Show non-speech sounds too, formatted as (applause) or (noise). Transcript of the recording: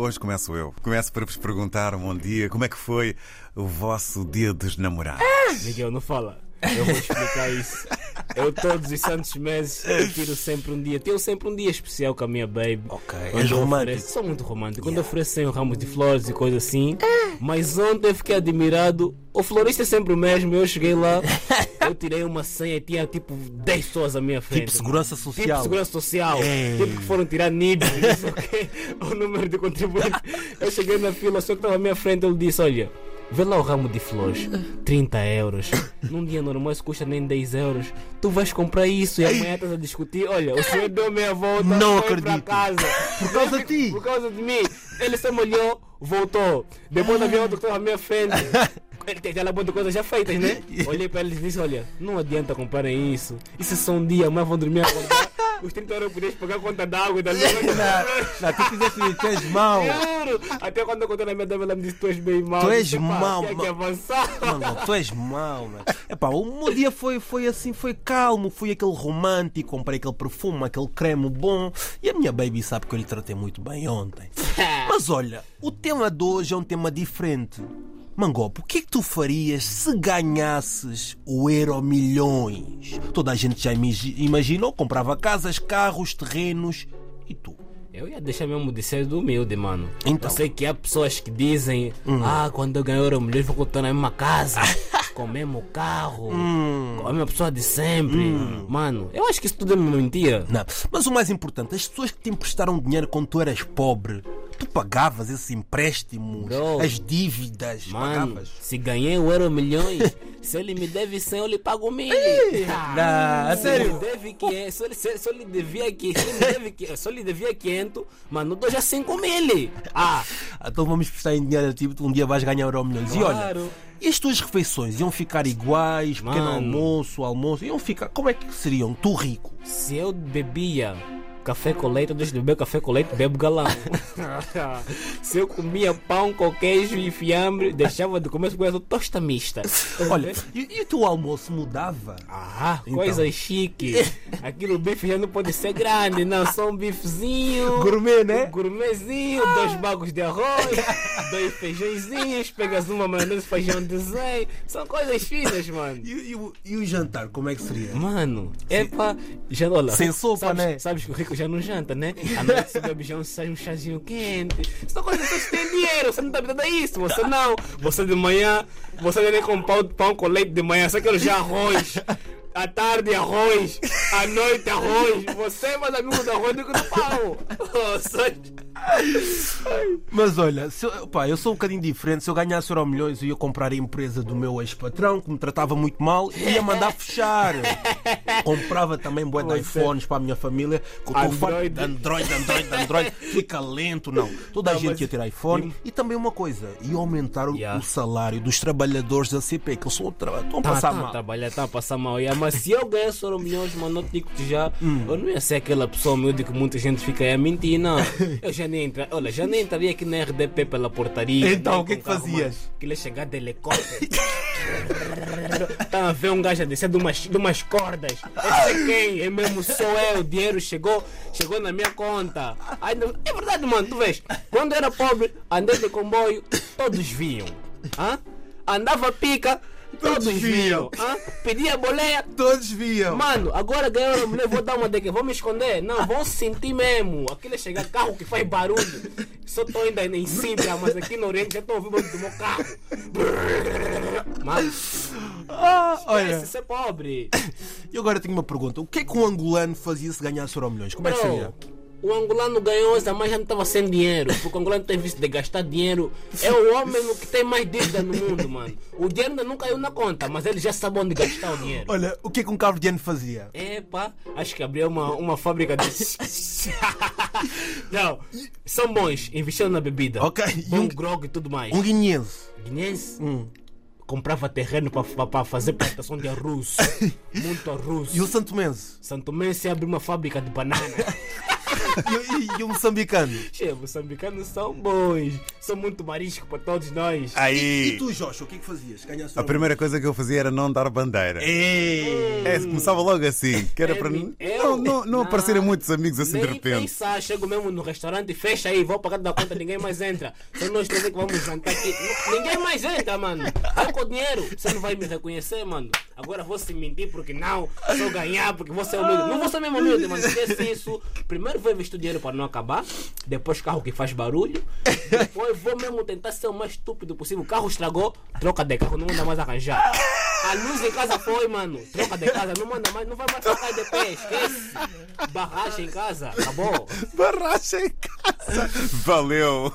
Hoje começo eu. Começo para vos perguntar um bom dia. Como é que foi o vosso dia dos namorados? Miguel, não fala. Eu vou explicar isso. Eu todos os santos meses eu tiro sempre um dia. Tenho sempre um dia especial com a minha baby. Ok, és romântico. ofereço- Sou muito romântico. Quando oferecem um ramo de flores e coisas assim. Mas ontem eu fiquei admirado. O florista é sempre o mesmo. Eu cheguei lá, (laughs) eu tirei uma senha e tinha tipo 10 pessoas à minha frente. Tipo segurança Tipo social. segurança social. É. Tipo que foram tirar quê, (laughs) o número de contribuinte. Eu cheguei na fila, só que estava à minha frente, ele disse: Olha, vê lá o ramo de flores, 30 euros. Num dia normal isso custa nem 10 euros. Tu vais comprar isso e amanhã estás a discutir. Olha, o senhor deu meia volta, Não foi para acredito. casa. Por causa de ti. Por causa de mim. Ele só me olhou, voltou. Depois havia outro que estava à minha frente. (laughs) Ele tem aquela de coisas já feitas, né? Olhei para ele e disse: Olha, não adianta comprarem isso. Isso é só um dia, amanhã vão dormir a acordar. Os 30 euros podias pagar a conta d'água e da (laughs) luz. Não, tu fizeste tu és mau. Juro! Até quando eu contei na minha dama, ela me disse: Tu és bem mau. Tu és "Pá, mau, mau." avançar. Mano, tu és mau, mano. Epá, o meu dia foi, foi assim, foi calmo, fui aquele romântico, comprei aquele perfume, aquele creme bom. E a minha baby sabe que eu lhe tratei muito bem ontem. (laughs) Mas olha, o tema de hoje é um tema diferente. Mangopo, o que é que tu farias se ganhasses o Euro Milhões? Toda a gente já imagi- imaginou, comprava casas, carros, terrenos. E tu? Eu ia deixar mesmo de ser do humilde, mano. Então. Eu sei que há pessoas que dizem: Ah, quando eu ganhar euro milhões, vou contar na mesma casa, (laughs) com o mesmo carro, com a mesma pessoa de sempre. Mano, eu acho que isso tudo é mentira. Não. Mas o mais importante, as pessoas que te emprestaram dinheiro quando tu eras pobre, tu pagavas esses empréstimos, Bro. as dívidas, Mano, pagavas. se ganhei o euro milhões, se ele me deve 100, eu lhe pago mil. Não, a Se sério? ele deve 500, se ele, se, se ele devia que se se ele devia 500, mano, eu dou já 5 mil. Ah, Então vamos prestar em dinheiro, tipo, um dia vais ganhar euro milhões. E olha, Claro. e as tuas refeições iam ficar iguais, pequeno Mano. almoço, almoço, iam ficar, como é que seriam? Tu rico. se eu bebia café com leite, eu deixo de beber café com leite, bebo galão. (laughs) se eu comia pão com queijo e fiambre, deixava de comer com tosta mista. (laughs) Olha, e, e o teu almoço mudava? Ah, Então. coisa chique. (laughs) Aquilo bife já não pode ser grande, não. Só um bifezinho. Gourmet, né? Um gourmetzinho, dois bagos de arroz, dois feijõezinhos, pegas uma maionese, feijão de zé. São coisas finas, mano. E, e o- e o jantar, como é que seria? Mano, epa, já olha. Sem sopa, sabes, né? Sabes que o rico já não janta, né? À noite você bebe já um, sai um chazinho quente. São coisas que você tem dinheiro, você não tá habituado a isso, você não. Você de manhã, você nem com pão, pão com leite de manhã, só quero já arroz. À tarde, arroz. À noite, arroz. Você é mais amigo do arroz do que do pão. Oh, só- Mas olha, se eu, pá, eu sou um bocadinho diferente. Se eu ganhasse euro milhões, eu ia comprar a empresa do meu ex-patrão, que me tratava muito mal, e ia mandar fechar. (laughs) Comprava também bué de Você- iPhones para a minha família. Com Android. de Android, Android, Android, fica lento, não. Toda a Não, gente mas- ia ter iPhone. E também uma coisa, ia aumentar o, Yeah. o salário dos trabalhadores da CP, que eles tra- estão a Tá, passar tá, mal. trabalhar, tá a passar mal. Yeah, mas se eu ganhasse euro milhões, mano, eu te digo-te já, Hum. eu não ia ser aquela pessoa humilde que muita gente fica aí a mentir, não. (laughs) Eu já nem entra, olha, já nem entraria aqui na RDP pela portaria. Então, o que é que fazias? ele ia chegar de helicóptero. (laughs) Tá a ver um gajo a descer de umas, de umas cordas. Esse é quem? É mesmo sou eu. O dinheiro chegou, chegou na minha conta. Ainda, é verdade, mano, tu vês. Quando era pobre, andei de comboio, todos viam. Hã? Andava pica, todos, Todos viam. Hã? Pedia boleia, Todos viam. Mano, agora ganharam a mulher, vou dar uma daqui, vou me esconder. Não, vão sentir mesmo. Aquilo é chegar carro que faz barulho. Só tô ainda em Sintra, mas aqui no Oriente já estou ouvindo do meu carro. Mano, Ah, olha, esse ser pobre. e agora tenho uma pergunta: o que é que um angolano fazia se ganhasse euro milhões? Como é que seria? O angolano ganhou essa, mas já não estava sem dinheiro. Porque o angolano tem vício de gastar dinheiro. É o homem que tem mais dívida no mundo, mano. O dinheiro ainda não caiu na conta, mas ele já sabe onde gastar o dinheiro. Olha, o que é que um cabo-diano fazia? Epa, acho que abriu uma, uma fábrica de. (laughs) Não, são bons, investindo na bebida. Ok, e Bom um- grog e tudo mais. Um guineense. Guinense comprava terreno para fazer plantação de arroz. (laughs) Muito arroz. E o santomense? Santo Mense abre uma fábrica de banana. (laughs) e, e o moçambicano? Che, moçambicanos são bons. São muito marisco para todos nós. Aí, E tu, Joshua, o que é que fazias? Ganhaste a primeira coisa que eu fazia era não dar bandeira. Ei! É, começava logo assim, que era É, para me- não, eu- não, não aparecerem muitos amigos assim de repente. pensar, chego mesmo no restaurante, fecha aí, vou pagar da conta, ninguém mais entra. Só nós três é que vamos jantar aqui. Ninguém mais entra, mano. Vai com o dinheiro, você não vai me reconhecer, mano. Agora vou se mentir porque não, só ganhar porque você é humilde. Não vou ser mesmo humilde, mano. Esquece isso. Primeiro vou investir dinheiro para não acabar, depois carro que faz barulho, (laughs) depois vou mesmo tentar ser o mais estúpido possível. O carro estragou, troca de carro, não manda mais arranjar. A luz em casa foi, mano. Troca de casa, não manda mais, não vai mais trocar de pé, esquece. Barragem em casa, acabou. Barracha em casa. Valeu.